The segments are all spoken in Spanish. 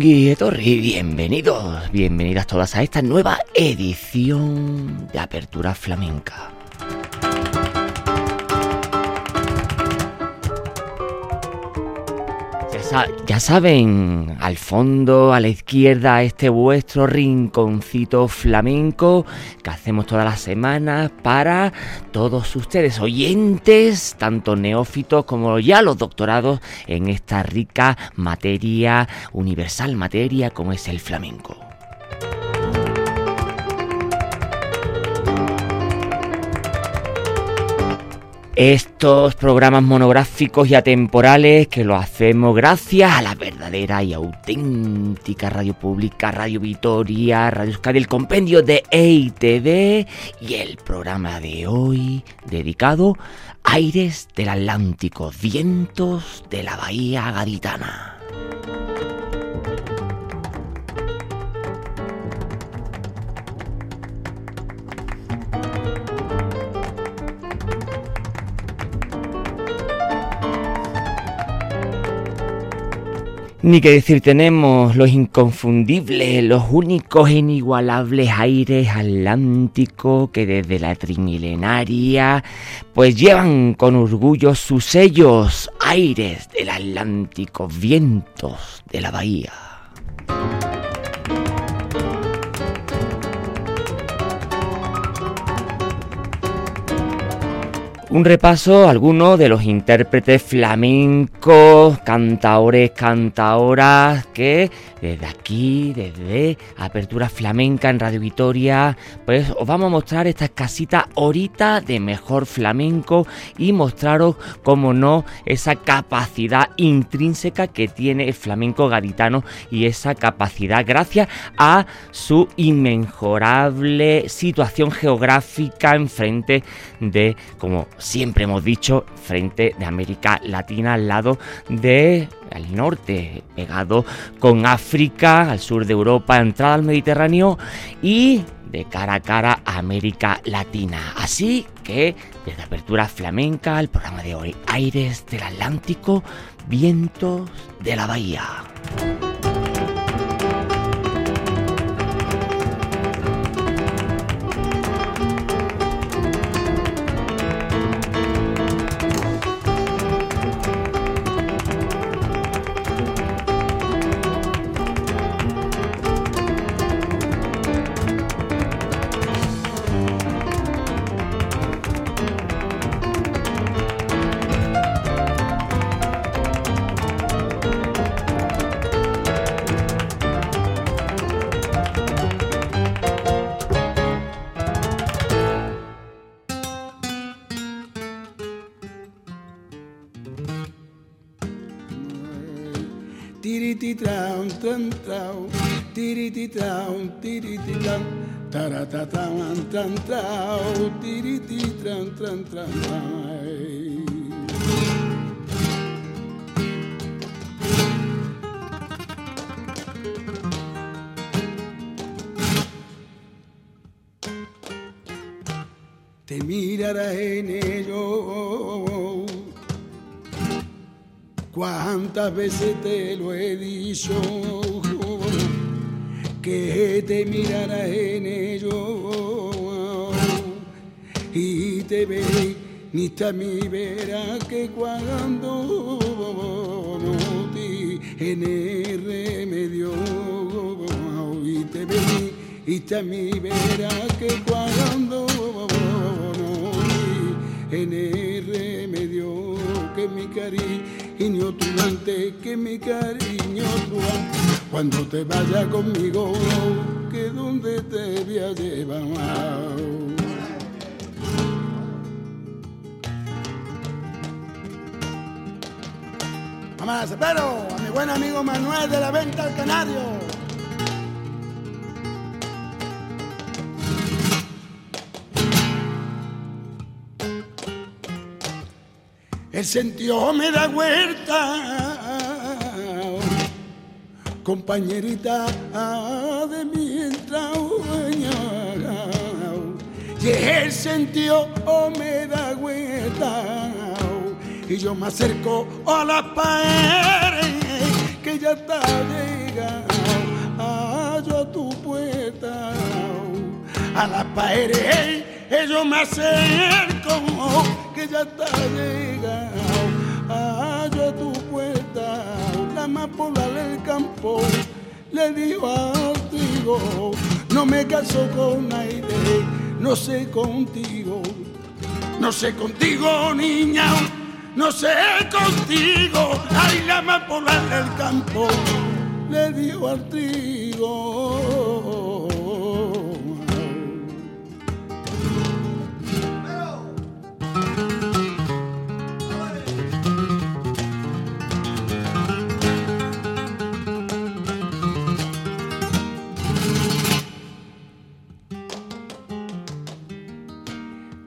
Ongi Etorri, bienvenidos, bienvenidas todas a esta nueva edición de Apertura Flamenca. Ya saben, al fondo, a la izquierda, este vuestro rinconcito flamenco que hacemos todas las semanas para todos ustedes, oyentes, tanto neófitos como ya los doctorados en esta rica materia, universal materia como es el flamenco. Estos programas monográficos y atemporales que lo hacemos gracias a la verdadera y auténtica radio pública, Radio Vitoria, Radio Euskadi, el compendio de EITV y el programa de hoy dedicado Aires del Atlántico, vientos de la Bahía Gaditana. Ni que decir, tenemos los inconfundibles, los únicos e inigualables aires atlánticos que desde la trimilenaria pues llevan con orgullo sus sellos, aires del Atlántico, vientos de la bahía. Un repaso a algunos de los intérpretes flamencos, cantaores, cantaoras que desde aquí, desde Apertura Flamenca en Radio Vitoria, pues os vamos a mostrar esta escasita horita de mejor flamenco y mostraros, como no, esa capacidad intrínseca que tiene el flamenco gaditano y esa capacidad gracias a su inmejorable situación geográfica enfrente de, como siempre hemos dicho, frente de América Latina al lado de al norte, pegado con África, al sur de Europa, entrada al Mediterráneo y de cara a cara a América Latina. Así que, desde Apertura Flamenca, el programa de hoy, Aires del Atlántico, Vientos de la Bahía. Tran trao, tiriti tran tran tran Te mirará en ello cuántas veces te lo he dicho que te mirará en ello. Y te ve, ni mi verá que cuando no en el remedio. Y te ve, y mi verá que cuando en el remedio. Que mi cariño tuante, que mi cariño tuante, cuando te vaya conmigo, que donde te voy a llevar. Mamá, pero a mi buen amigo Manuel de la Venta al Canario. El sentido me da vuelta, compañerita de mi entraña. Y el sentido me da vuelta y yo me acerco a la pared que ya está llegando a tu puerta a la pared yo me acerco que ya está llegando la amapola del campo le digo a Tigo no me caso con nadie no sé contigo no sé contigo niña no sé contigo, ay la amapola del campo le dio al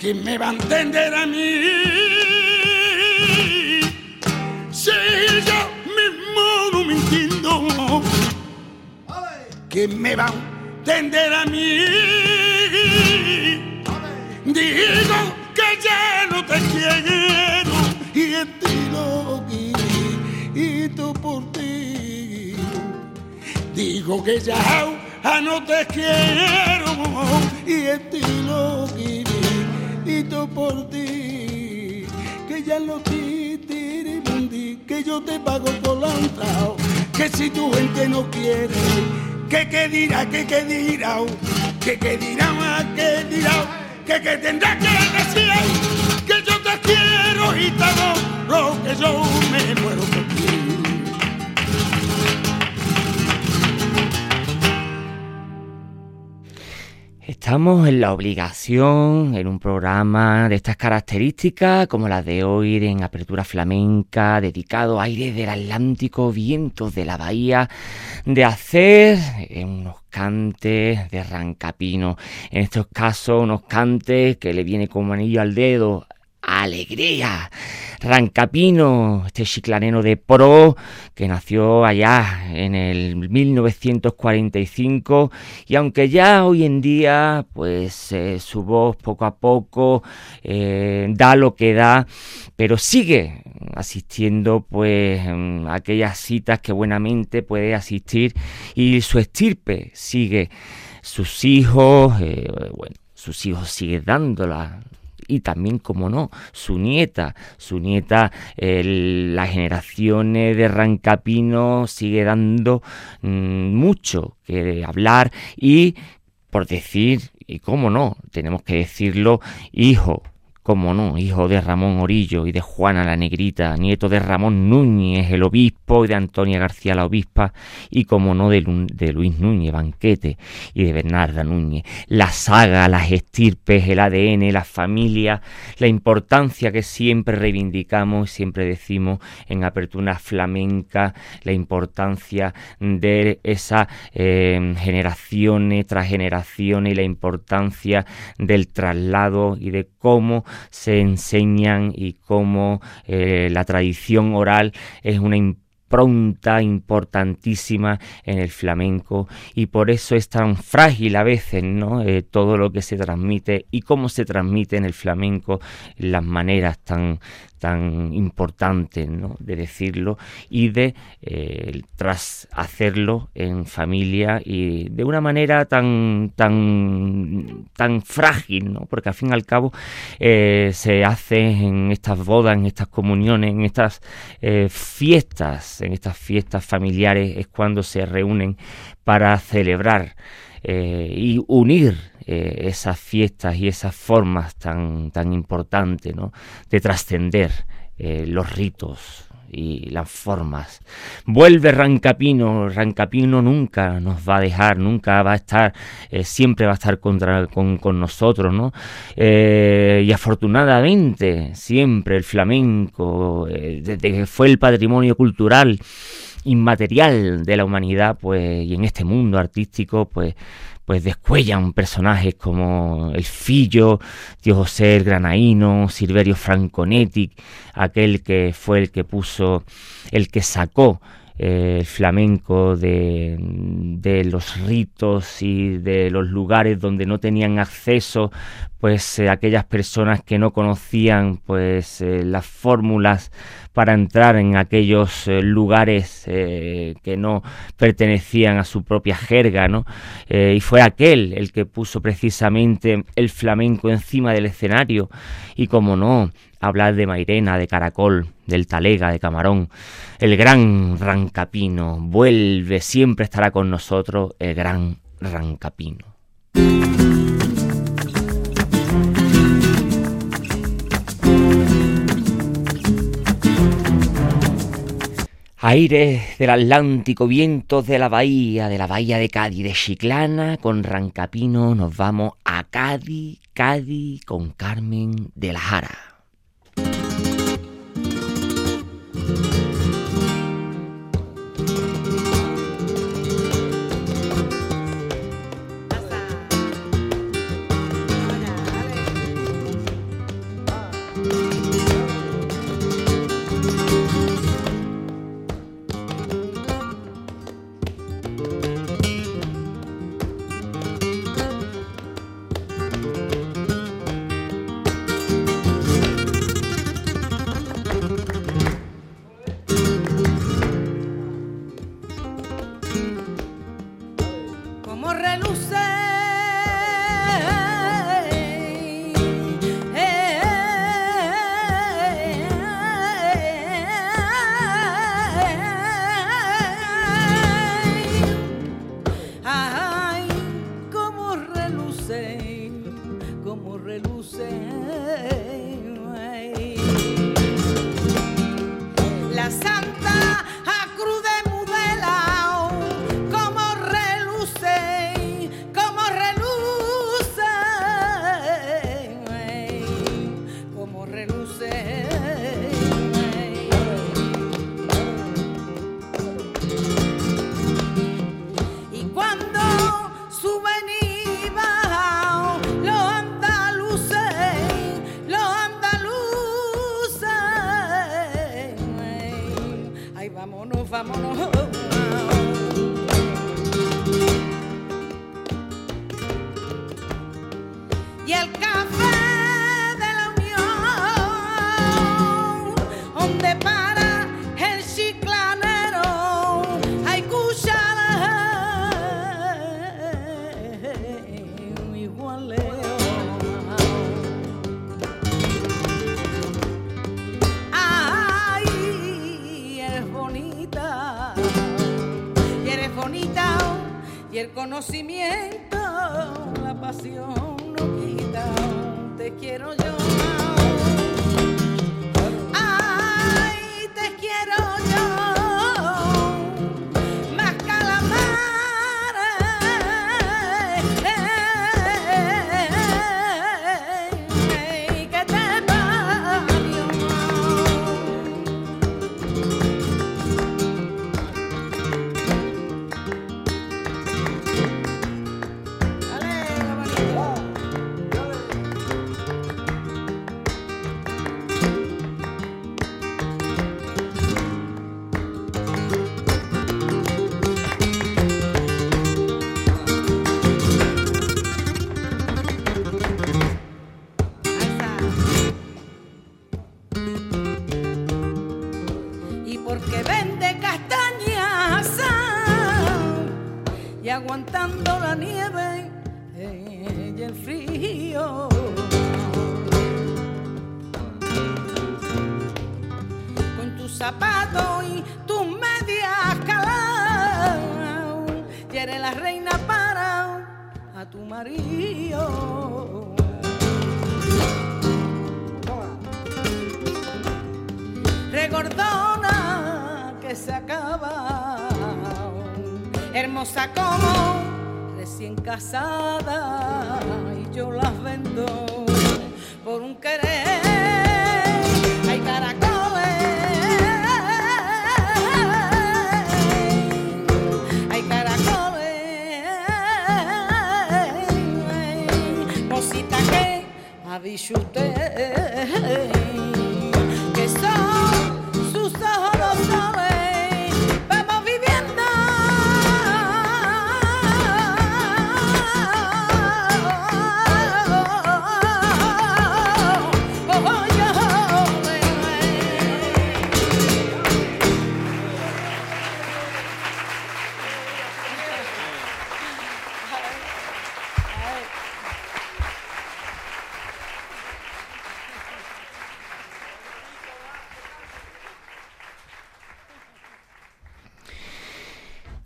¿Quién me va a entender a mí? que me va a tender a mí. Digo que ya no te quiero y en ti lo y tú por ti. Digo que ya no te quiero y en ti lo y tú por ti. Que ya no te que yo te pago por la entrada, que si tu gente no quiere que qué dirá, que qué dirá, que qué dirá, que dirá, que qué tendrá que decir, que yo te quiero y todo lo que yo me muero por Estamos en la obligación, en un programa de estas características, como las de hoy en Apertura Flamenca, dedicado a aire del Atlántico, vientos de la bahía, de hacer unos cantes de rancapino. En estos casos, unos cantes que le viene como anillo al dedo alegría. Rancapino, este chiclaneno de pro que nació allá en el 1945 y aunque ya hoy en día pues eh, su voz poco a poco eh, da lo que da, pero sigue asistiendo pues a aquellas citas que buenamente puede asistir y su estirpe sigue sus hijos, eh, bueno, sus hijos siguen dándola y también, como no, su nieta. Su nieta, las generaciones de Rancapino sigue dando mm, mucho que hablar y, por decir, y cómo no, tenemos que decirlo, hijo, como no, hijo de Ramón Orillo y de Juana la Negrita, nieto de Ramón Núñez, el obispo, y de Antonia García la obispa, y como no de, Luis Núñez, Banquete, y de Bernarda Núñez. La saga, las estirpes, el ADN, la familia, la importancia que siempre reivindicamos, siempre decimos en apertura flamenca, la importancia de esa eh, generaciones tras generaciones y la importancia del traslado y de cómo se enseñan y cómo eh, la tradición oral es una impronta importantísima en el flamenco y por eso es tan frágil a veces ¿no? Eh, todo lo que se transmite y cómo se transmite en el flamenco las maneras tan tan importante ¿no? de decirlo y de eh, tras hacerlo en familia y de una manera tan tan tan frágil ¿no? porque al fin y al cabo eh, se hace en estas bodas en estas comuniones en estas eh, fiestas en estas fiestas familiares es cuando se reúnen para celebrar y unir eh, esas fiestas y esas formas tan, tan importantes ¿no? de trascender eh, los ritos y las formas. Vuelve Rancapino, Rancapino nunca nos va a dejar, nunca va a estar, eh, siempre va a estar contra, con, nosotros, ¿no? y afortunadamente, siempre el flamenco, desde que fue el patrimonio cultural inmaterial de la humanidad, pues, y en este mundo artístico, pues, pues descuellan personajes como el Fillo, Dios José el Granaíno, Silverio Franconetti, aquel que fue el que puso, el que sacó eh, el flamenco de, de, los ritos y de los lugares donde no tenían acceso pues eh, aquellas personas que no conocían pues eh, las fórmulas para entrar en aquellos lugares que no pertenecían a su propia jerga, ¿no? y fue aquel el que puso precisamente el flamenco encima del escenario y como no hablar de Mairena, de Caracol, del Talega, de Camarón, el gran Rancapino, vuelve, siempre estará con nosotros el gran Rancapino. Aires del Atlántico, vientos de la bahía, de la bahía de Cádiz, de Chiclana, con Rancapino nos vamos a Cádiz, Cádiz con Carmen de la Jara. Los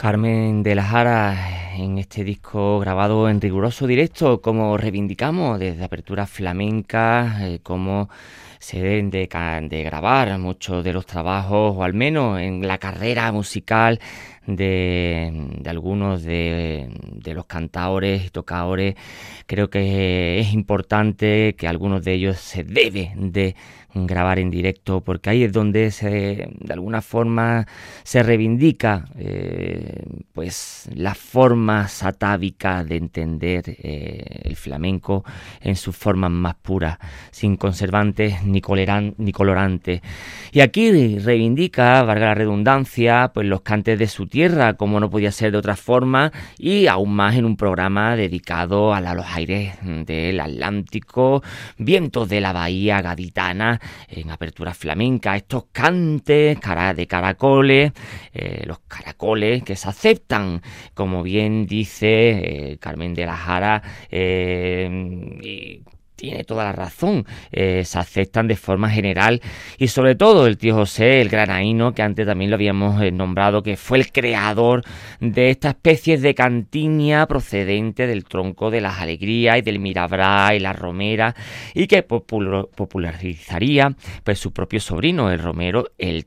Carmen de la Jara en este disco grabado en riguroso directo, como reivindicamos desde Apertura Flamenca, eh, como se deben de, de grabar muchos de los trabajos, o al menos en la carrera musical de, algunos de, de los cantaores y tocadores. Creo que es importante que algunos de ellos se debe de grabar en directo porque ahí es donde se de alguna forma se reivindica eh, pues la forma satávica de entender eh, el flamenco en sus formas más puras sin conservantes ni, ni colorantes y aquí reivindica valga la redundancia pues los cantes de su tierra como no podía ser de otra forma y aún más en un programa dedicado a los aires del Atlántico vientos de la bahía gaditana en apertura flamenca, estos cantes cara de caracoles, eh, los caracoles que se aceptan, como bien dice eh, Carmen de la Jara, eh, y tiene toda la razón, eh, se aceptan de forma general. Y sobre todo el tío José, el granaíno, que antes también lo habíamos eh, nombrado, que fue el creador de esta especie de cantinia procedente del tronco de las alegrías y del mirabra y la romera y que popularizaría pues su propio sobrino, el romero, el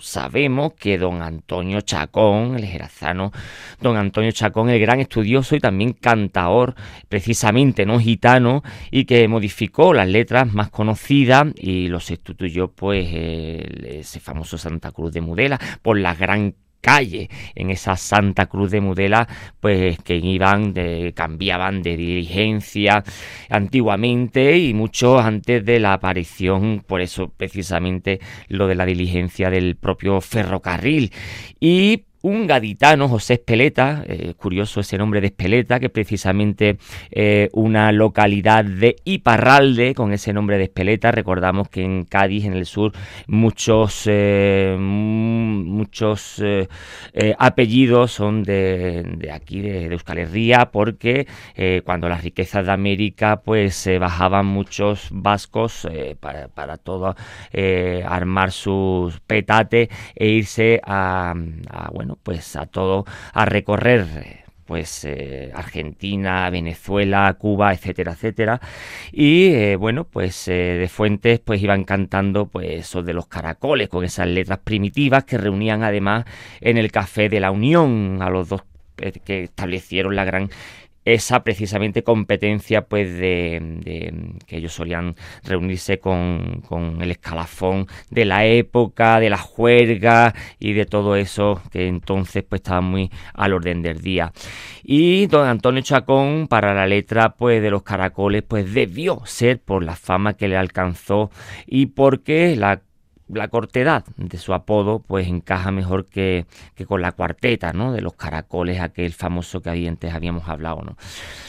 Sabemos que don Antonio Chacón, el jerazano don Antonio Chacón, el gran estudioso y también cantaor, precisamente no gitano, y que modificó las letras más conocidas y lo sustituyó pues ese famoso Santa Cruz de Mudela por la gran calle en esa Santa Cruz de Mudela, pues que iban, de, cambiaban de diligencia antiguamente y mucho antes de la aparición, por eso precisamente lo de la diligencia del propio ferrocarril. Y un gaditano, José Espeleta, eh, curioso ese nombre de Espeleta, que es precisamente eh, una localidad de Iparralde, con ese nombre de Espeleta. Recordamos que en Cádiz, en el sur, muchos, eh, muchos apellidos son de, aquí, de, Euskal Herria, porque cuando las riquezas de América, pues bajaban muchos vascos para, para todo armar sus petates e irse a bueno, pues a todo, a recorrer pues eh, Argentina, Venezuela, Cuba, etcétera, etcétera. Y eh, bueno, pues eh, de Fuentes pues iban cantando pues eso de los caracoles con esas letras primitivas que reunían además en el Café de la Unión a los dos que establecieron la gran esa precisamente competencia pues de, que ellos solían reunirse con, el escalafón de la época, de la juerga y de todo eso que entonces pues estaba muy al orden del día. Y don Antonio Chacón para la letra pues de los caracoles pues debió ser por la fama que le alcanzó y porque la la cortedad de su apodo pues encaja mejor que, con la cuarteta ¿no? de los caracoles, aquel famoso que antes habíamos hablado. ¿no?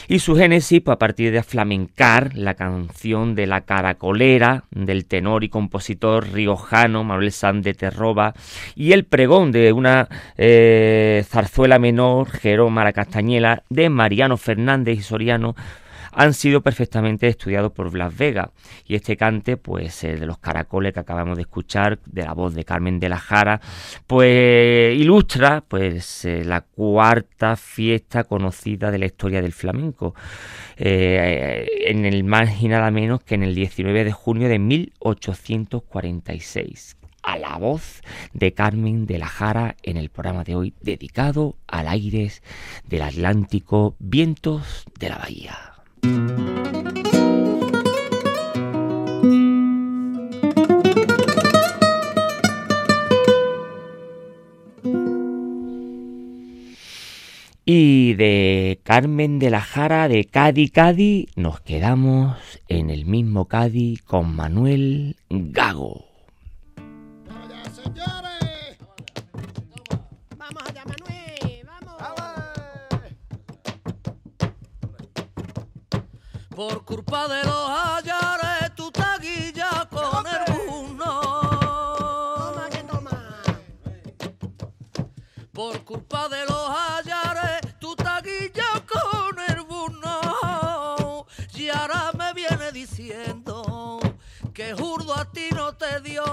Y su génesis pues, a partir de flamencar la canción de la caracolera del tenor y compositor riojano Manuel San de Terroba y el pregón de una eh, zarzuela menor, Jeroma la Castañela, de Mariano Fernández y Soriano, han sido perfectamente estudiados por Blas Vega. Y este cante, pues el de los caracoles que acabamos de escuchar, de la voz de Carmen de la Jara, pues ilustra pues eh, la cuarta fiesta conocida de la historia del flamenco. Eh, en el más y nada menos que en el 19 de junio de 1846 a la voz de Carmen de la Jara en el programa de hoy dedicado al aires del Atlántico, vientos de la bahía. Y de Carmen de la Jara de Cádiz Cádiz nos quedamos en el mismo Cádiz con Manuel Gago. Por culpa de los hallares, tu taguilla con el buno. Toma que toma. Por culpa de los hallares, tu taguilla con el buno. Y ahora me viene diciendo que jurdo a ti no te dio.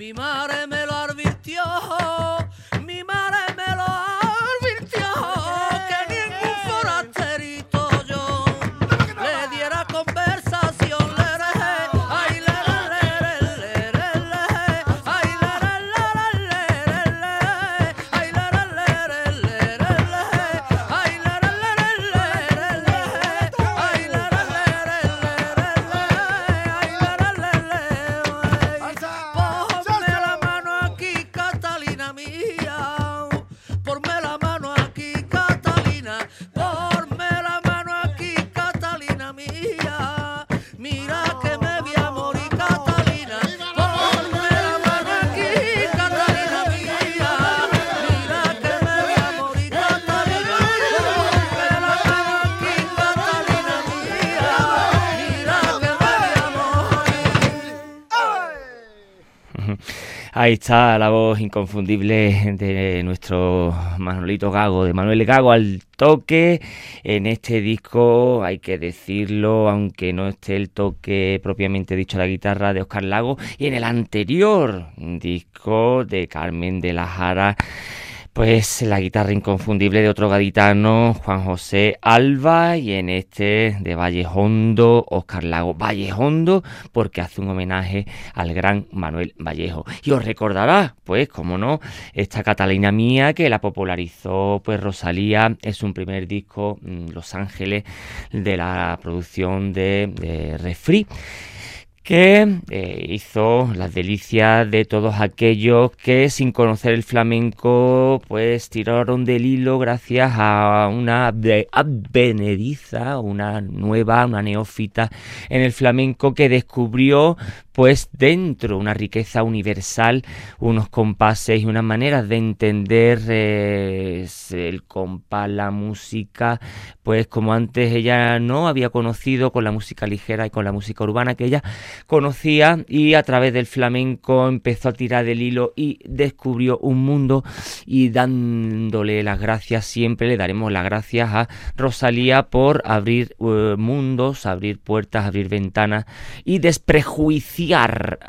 Mi madre me lo advirtió Ahí está la voz inconfundible de nuestro Manolito Gago, de Manuel Gago al toque. En este disco, hay que decirlo, aunque no esté el toque propiamente dicho de la guitarra de Oscar Lago, y en el anterior disco de Carmen de la Jara. Pues la guitarra inconfundible de otro gaditano, Juan José Alba, y en este de Vallejondo, Oscar Lago. Vallejondo, porque hace un homenaje al gran Manuel Vallejo. Y os recordará, pues, como no, esta Catalina mía que la popularizó, pues, Rosalía, es un primer disco, mm, Los Ángeles, de la producción de, de Refri que eh, hizo las delicias de todos aquellos que sin conocer el flamenco pues tiraron del hilo gracias a una advenediza, una nueva, una neófita en el flamenco que descubrió pues dentro una riqueza universal, unos compases y unas maneras de entender eh, el compás, la música, pues como antes ella no había conocido con la música ligera y con la música urbana que ella conocía y a través del flamenco empezó a tirar del hilo y descubrió un mundo y dándole las gracias siempre le daremos las gracias a Rosalía por abrir uh, mundos, abrir puertas, abrir ventanas y desprejuiciar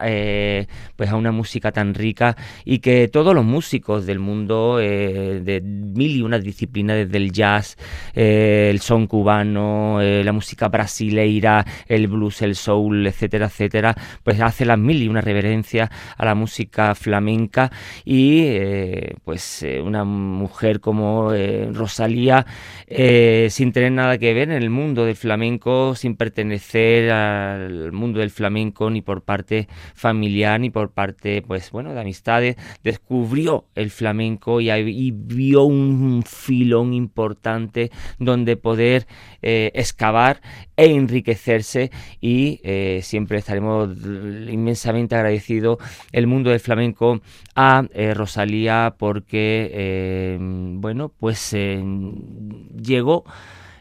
eh, pues a una música tan rica y que todos los músicos del mundo eh, de mil y una disciplinas desde el jazz, eh, el son cubano, la música brasileira, el blues, el soul, etcétera, etcétera, pues hace las mil y una reverencias a la música flamenca y pues una mujer como Rosalía sin tener nada que ver en el mundo del flamenco, sin pertenecer al mundo del flamenco ni por parte familiar ni por parte, pues bueno, de amistades, descubrió el flamenco y, vio un filón importante donde poder eh, excavar e enriquecerse y eh, siempre estaremos inmensamente agradecidos el mundo del flamenco a eh, Rosalía porque, bueno, pues llegó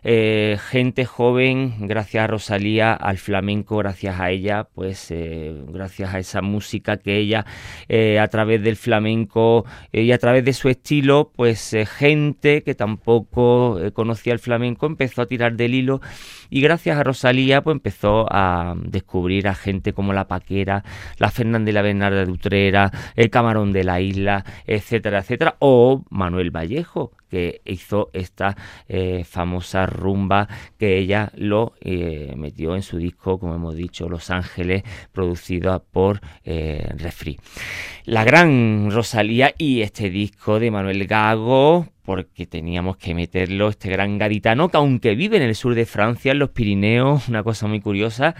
eh, gente joven, gracias a Rosalía, al flamenco, gracias a ella, pues eh, gracias a esa música que ella eh, a través del flamenco y a través de su estilo, pues gente que tampoco conocía el flamenco empezó a tirar del hilo. Y gracias a Rosalía pues empezó a descubrir a gente como la Paquera, la Fernanda y la Bernarda de Utrera, el Camarón de la Isla, etcétera, etcétera, o Manuel Vallejo, que hizo esta eh, famosa rumba que ella lo eh, metió en su disco, como hemos dicho, Los Ángeles, producida por eh, Refri. La gran Rosalía y este disco de Manuel Gago, porque teníamos que meterlo, este gran gaditano, que aunque vive en el sur de Francia, en los Pirineos, una cosa muy curiosa,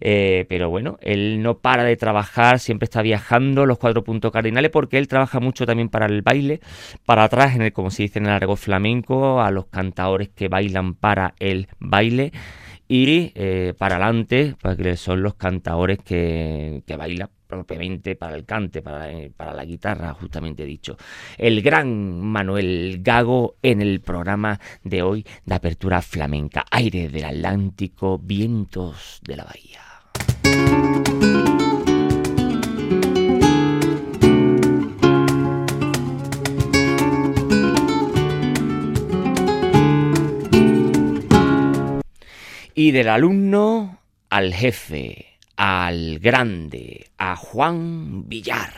eh, pero bueno, él no para de trabajar, siempre está viajando los cuatro puntos cardinales, porque él trabaja mucho también para el baile, para atrás, en el, como se dice en el argot flamenco, a los cantadores que bailan para el baile y eh, para adelante, porque son los cantadores que, que bailan propiamente para el cante, para, para, la guitarra, justamente dicho. El gran Manuel Gago en el programa de hoy de apertura flamenca. Aire del Atlántico, vientos de la bahía. Y del alumno al jefe al grande, a Juan Villar.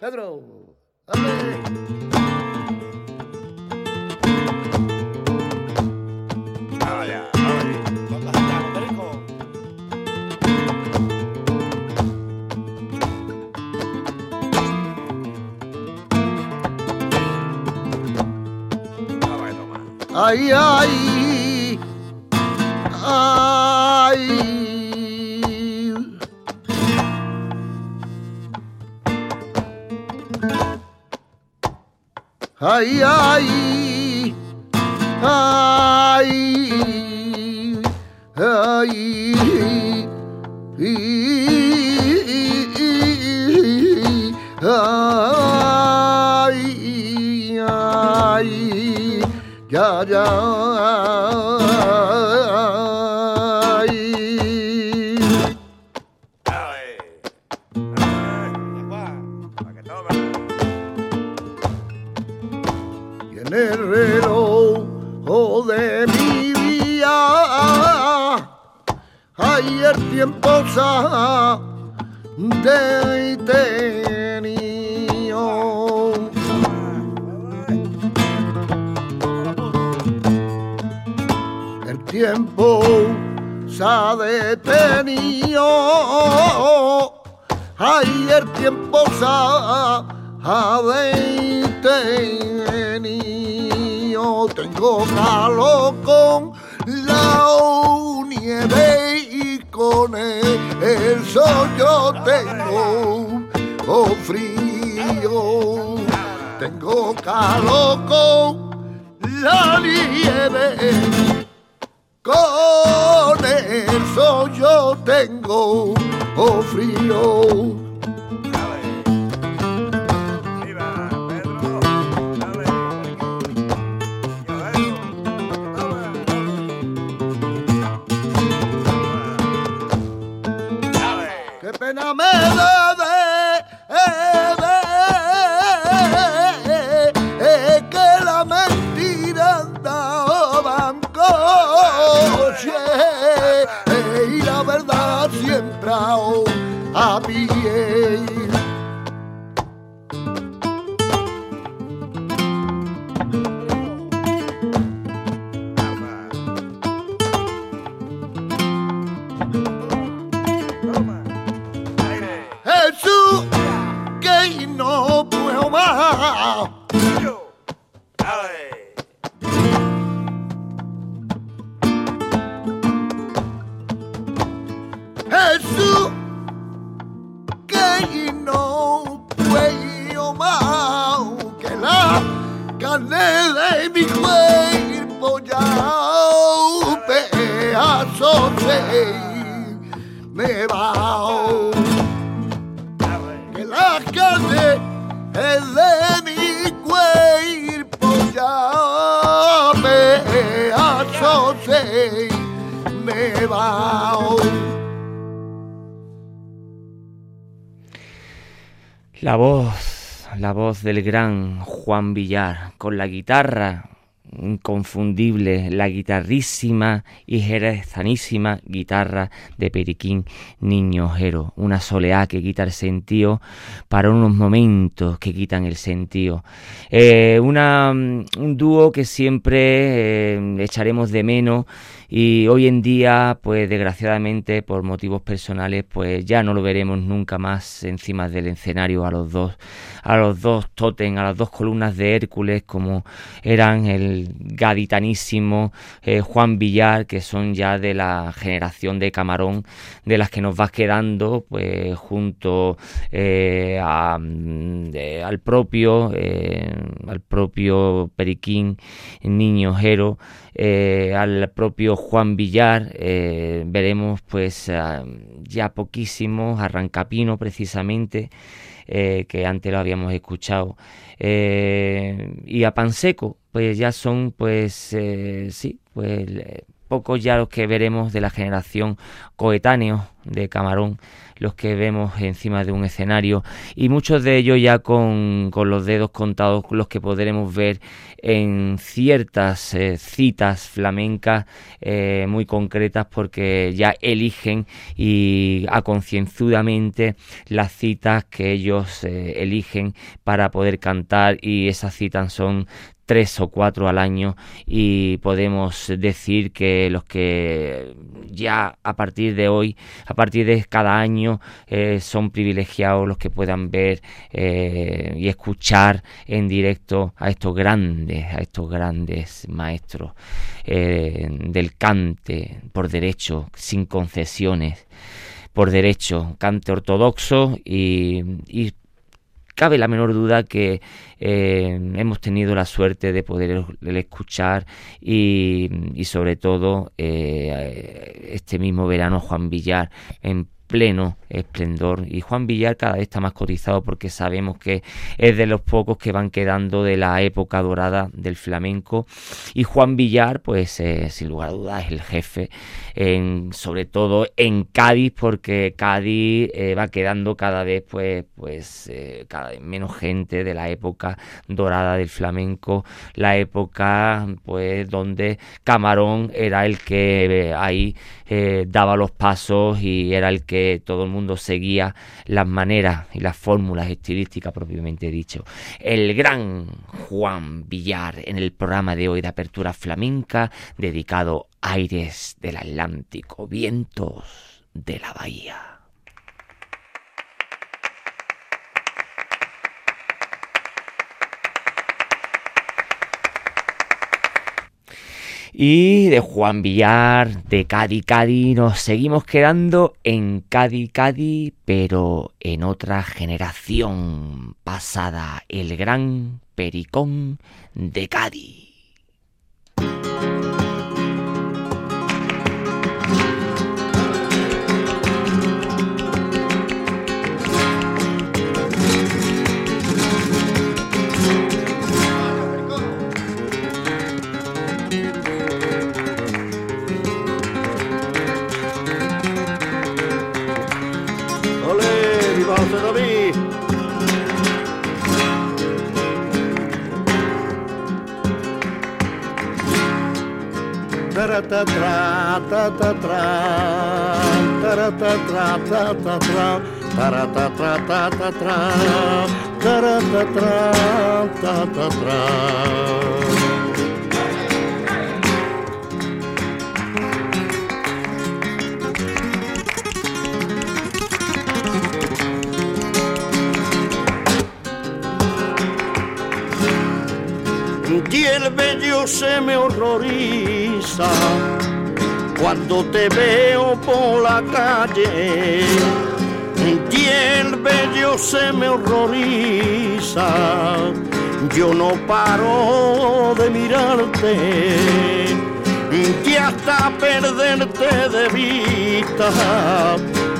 Pedro, Ay, ay. Ay, ay, ay, tengo oh, frío. La voz, la voz del gran Juan Villar, con la guitarra inconfundible, la guitarrísima y jerezanísima guitarra de Periquín Niño Jero, una soleá que quita el sentido para unos momentos que quitan el sentido. Eh, una, un dúo que siempre eh, echaremos de menos y hoy en día pues desgraciadamente por motivos personales pues ya no lo veremos nunca más encima del escenario a los dos a los dos totem a las dos columnas de Hércules como eran el gaditanísimo eh, Juan Villar que son ya de la generación de Camarón de las que nos va quedando pues junto eh, mm, al propio eh, al propio Periquín Niño Jero eh, al propio Juan Villar, eh, veremos pues ya poquísimos, Arrancapino precisamente, eh, que antes lo habíamos escuchado, y a Panseco, pues ya son pues sí, pues pocos ya los que veremos de la generación coetáneo de Camarón los que vemos encima de un escenario y muchos de ellos ya con, los dedos contados los que podremos ver en ciertas eh, citas flamencas eh, muy concretas porque ya eligen y a concienzudamente las citas que ellos eh, eligen para poder cantar y esas citas son tres o cuatro al año y podemos decir que los que ya a partir de hoy, a partir de cada año, eh, son privilegiados los que puedan ver eh, y escuchar en directo a estos grandes, a estos grandes maestros eh, del cante por derecho, sin concesiones, por derecho, cante ortodoxo y cabe la menor duda que eh, hemos tenido la suerte de poder escuchar y, sobre todo eh, este mismo verano Juan Villar en pleno esplendor. Y Juan Villar cada vez está más cotizado porque sabemos que es de los pocos que van quedando de la época dorada del flamenco. Y Juan Villar pues eh, sin lugar a dudas es el jefe en, sobre todo en Cádiz porque Cádiz eh, va quedando cada vez pues pues eh, cada vez menos gente de la época dorada del flamenco. La época pues donde Camarón era el que ahí daba los pasos y era el que todo el mundo seguía las maneras y las fórmulas estilísticas propiamente dicho. El gran Juan Villar en el programa de hoy de apertura flamenca dedicado Aires del Atlántico, vientos de la bahía. Y de Juan Villar, de Cádiz, Cádiz, nos seguimos quedando en Cádiz, Cádiz, pero en otra generación pasada, el gran Pericón de Cádiz. taratatra tatatra taratatra tatatra taratatra tatatra taratatra tatatra el bello se me horroriza cuando te veo por la calle. Y el bello se me horroriza, yo no paro de mirarte y hasta perderte de vista.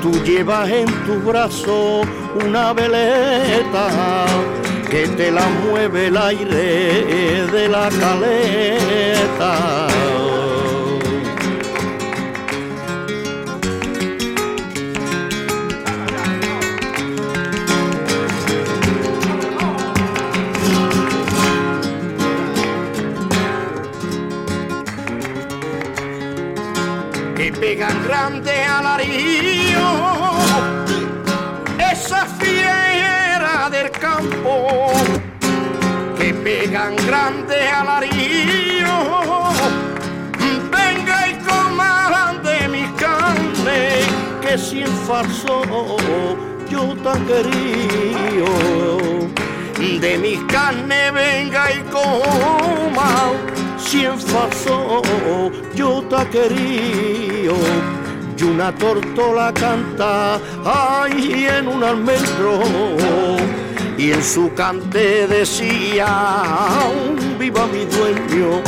Tú llevas en tu brazo una veleta que te la mueve el aire de la caleta. Que pegan grande al río pegan grande al río. Venga y coman de mi carne, que sin falso yo tan querido. De mi carne venga y coma, sin falso yo tan querido y una tortola canta ahí en un almendro y en su cante decía viva mi dueño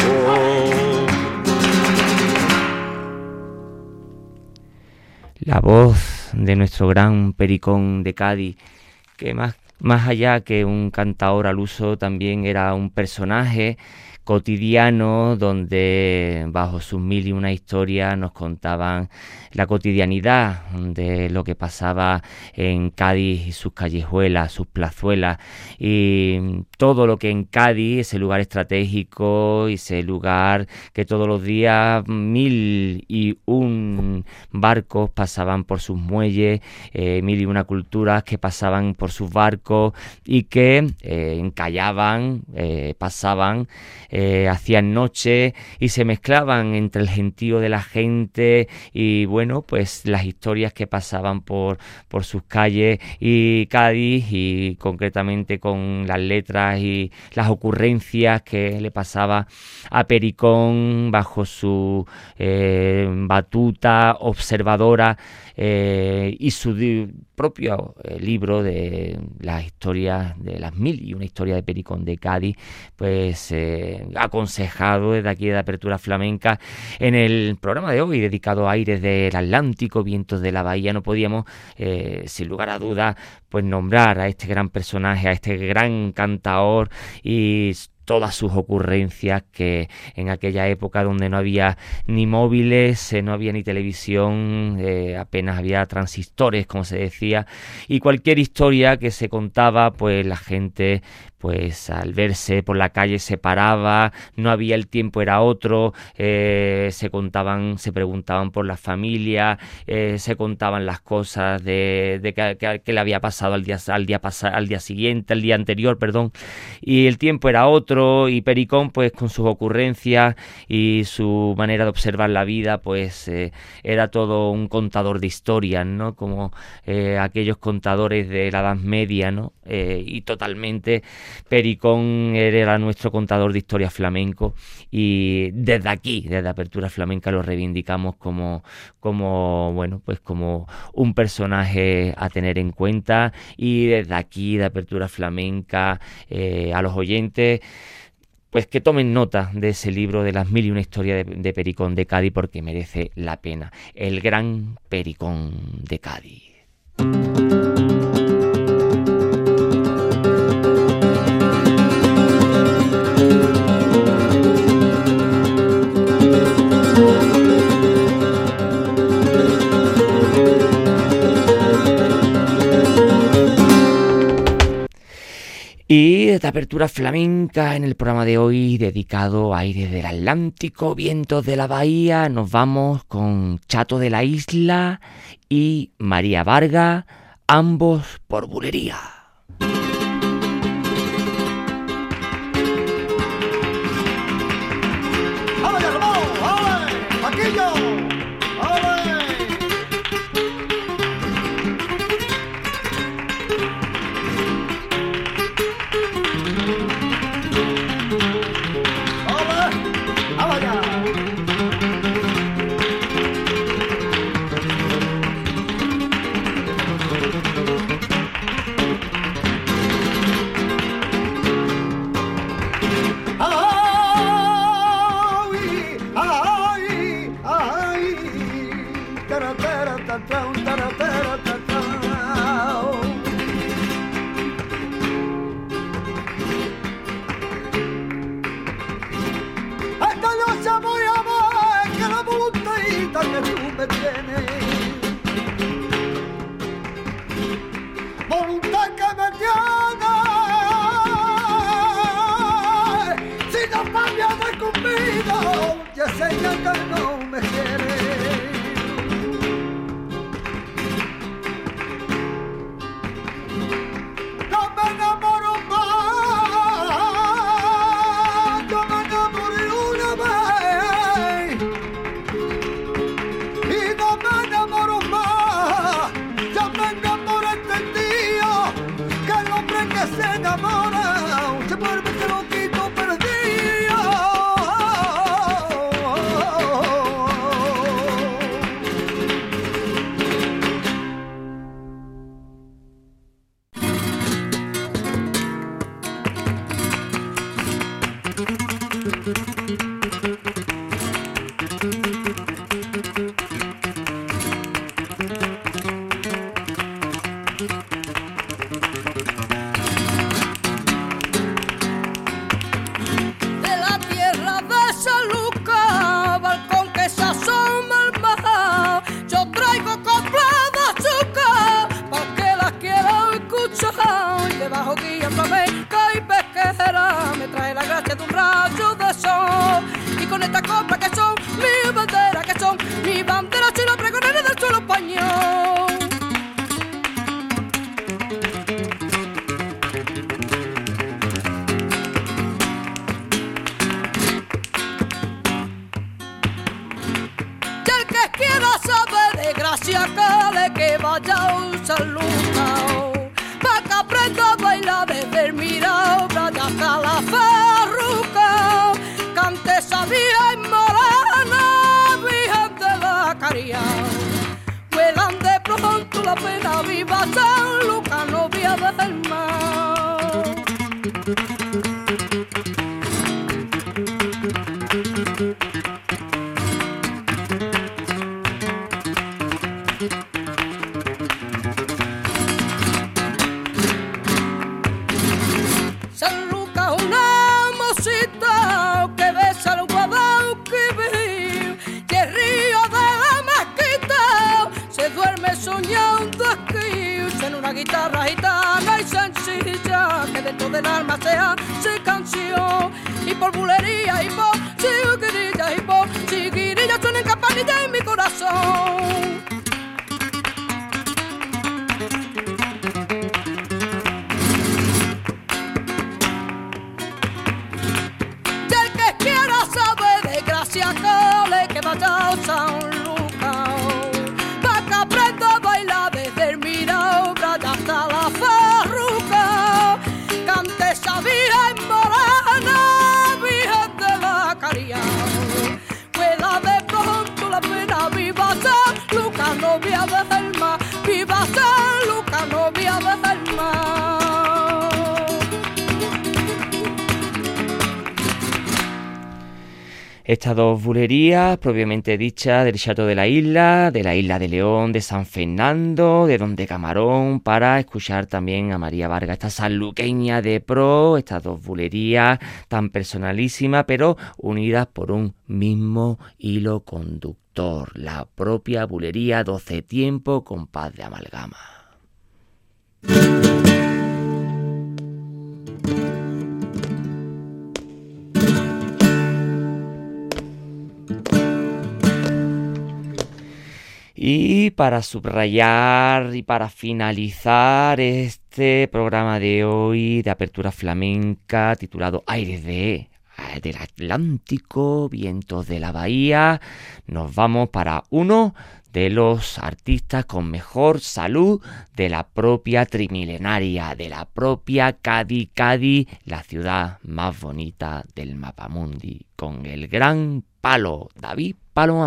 la voz de nuestro gran pericón de Cádiz que más más allá que un cantador al uso también era un personaje cotidiano donde bajo sus mil y una historias nos contaban la cotidianidad de lo que pasaba en Cádiz y sus callejuelas, sus plazuelas y todo lo que en Cádiz, ese lugar estratégico, ese lugar que todos los días mil y un barcos pasaban por sus muelles, eh, mil y una culturas que pasaban por sus barcos y que eh, encallaban, eh, pasaban eh, hacían noche y se mezclaban entre el gentío de la gente y bueno, pues las historias que pasaban por, por sus calles y Cádiz y concretamente con las letras y las ocurrencias que le pasaba a Pericón bajo su eh, batuta observadora eh, y su propio eh, libro de las historias de las mil y una historia de Pericón de Cádiz, pues eh, aconsejado desde aquí de Apertura Flamenca en el programa de hoy dedicado a aires del Atlántico, vientos de la bahía, no podíamos sin lugar a dudas pues nombrar a este gran personaje, a este gran cantaor y todas sus ocurrencias que en aquella época donde no había ni móviles, eh, no había ni televisión, eh, apenas había transistores, como se decía, y cualquier historia que se contaba, pues la gente pues al verse por la calle se paraba, no había el tiempo era otro, eh, se contaban, se preguntaban por la familia, eh, se contaban las cosas de, de que, le había pasado al día, al día al día siguiente, al día anterior, perdón, y el tiempo era otro, y Pericón, pues con sus ocurrencias y su manera de observar la vida, pues eh, era todo un contador de historias, ¿no? Como aquellos contadores de la Edad Media, ¿no? y totalmente Pericón era nuestro contador de historia flamenco y desde aquí, desde Apertura Flamenca, lo reivindicamos como, como, bueno, pues como un personaje a tener en cuenta y desde aquí, de Apertura Flamenca, eh, a los oyentes pues que tomen nota de ese libro de las mil y una historias de, de, Pericón de Cádiz porque merece la pena. El gran Pericón de Cádiz. Y esta apertura flamenca en el programa de hoy dedicado a aire del Atlántico, vientos de la bahía, nos vamos con Chato de la Isla y María Varga, ambos por bulería. Una guitarra gitana y sencilla que dentro del alma se hace canción y por bulería y por chiquirilla y por chiquirilla suenan campanillas en mi corazón. Del que quiera saber de gracia cale que vaya a San Estas dos bulerías, propiamente dichas, del Chato de la Isla, de la Isla de León, de San Fernando, de Donde Camarón, para escuchar también a María Vargas, esta sanluqueña de pro, estas dos bulerías tan personalísimas, pero unidas por un mismo hilo conductor, la propia bulería 12 tiempo con paz de amalgama. Y para subrayar y para finalizar este programa de hoy de apertura flamenca titulado Aires de del Atlántico, vientos de la bahía, nos vamos para uno de los artistas con mejor salud de la propia trimilenaria, de la propia Cádiz Cádiz, la ciudad más bonita del mapamundi, con el gran palo, David Palo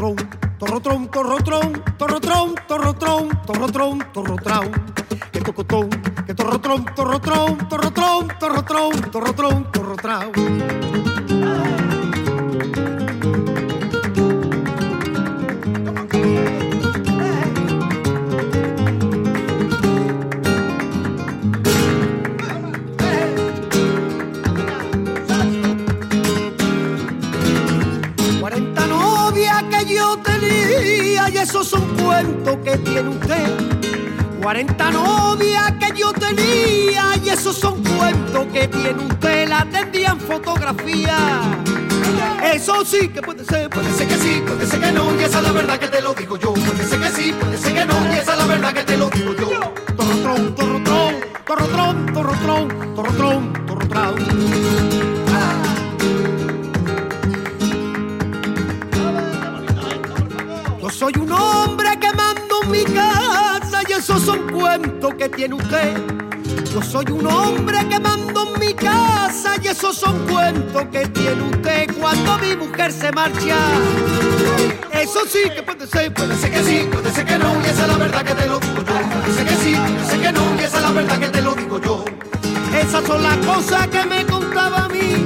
torrotrón, torrotrón, torrotrón, torrotrón, torrotrón, torrotrón, torrotrón, que tocotón, que torrotrón, torrotrón, torrotrón, torrotrón, torrotrón, torrotrón. Y esos son cuentos que tiene usted. 40 novias que yo tenía y esos son cuentos que tiene usted. La tendían fotografía. Eso sí que puede ser, puede ser que sí, puede ser que no, y esa es la verdad que te lo digo yo. Puede ser que sí, puede ser que no, y esa es la verdad que te lo digo yo. Torrotrón, torrotrón, torrotrón, torrotrón, torrotrón, torrotrón. Soy un hombre que mando mi casa y esos son cuentos que tiene usted. Yo soy un hombre que mando en mi casa y esos son cuentos que tiene usted cuando mi mujer se marcha. Eso sí que puede ser, puede que sí, puede ser que no, y esa es la verdad que te lo digo yo. Puede ser que sí, puede ser que no, y esa es la verdad que te lo digo yo. Esas son las cosas que me contaba a mí,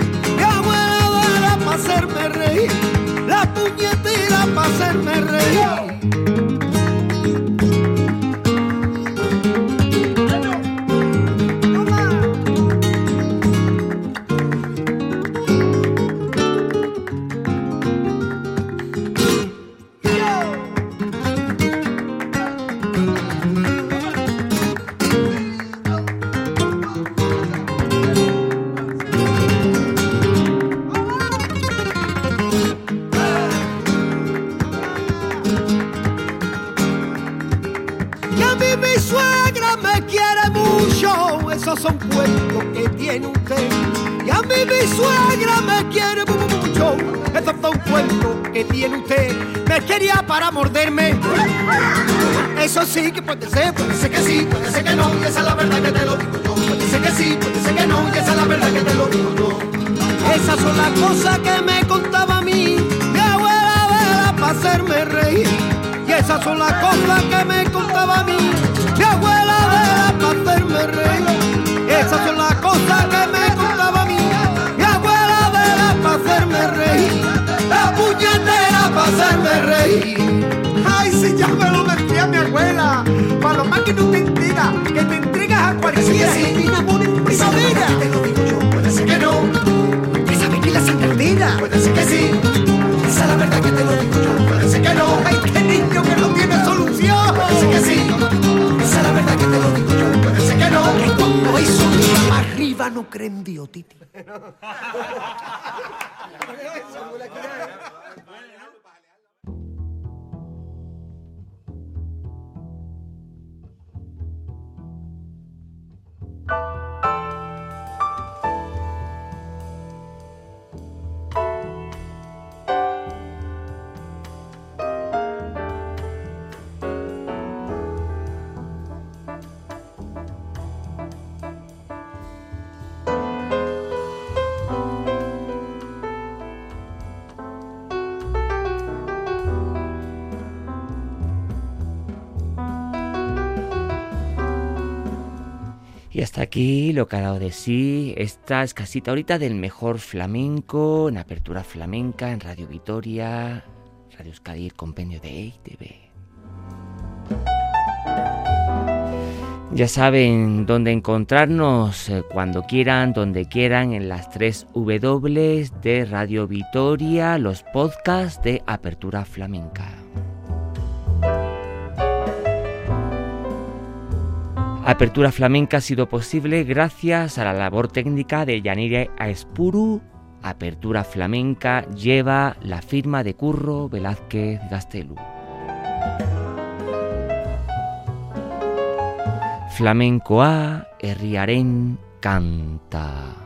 Pero eso, la hasta aquí lo que ha dado de sí esta escasita ahorita del mejor flamenco en Apertura Flamenca en Radio Vitoria, Radio Euskadi, el compendio de EITV. Ya saben dónde encontrarnos eh, cuando quieran, donde quieran, en las tres W de Radio Vitoria, los podcasts de Apertura Flamenca. Apertura Flamenca ha sido posible gracias a la labor técnica de Yanire Aespuru. Apertura Flamenca lleva la firma de Curro Velázquez Gastelu. a, herriaren canta.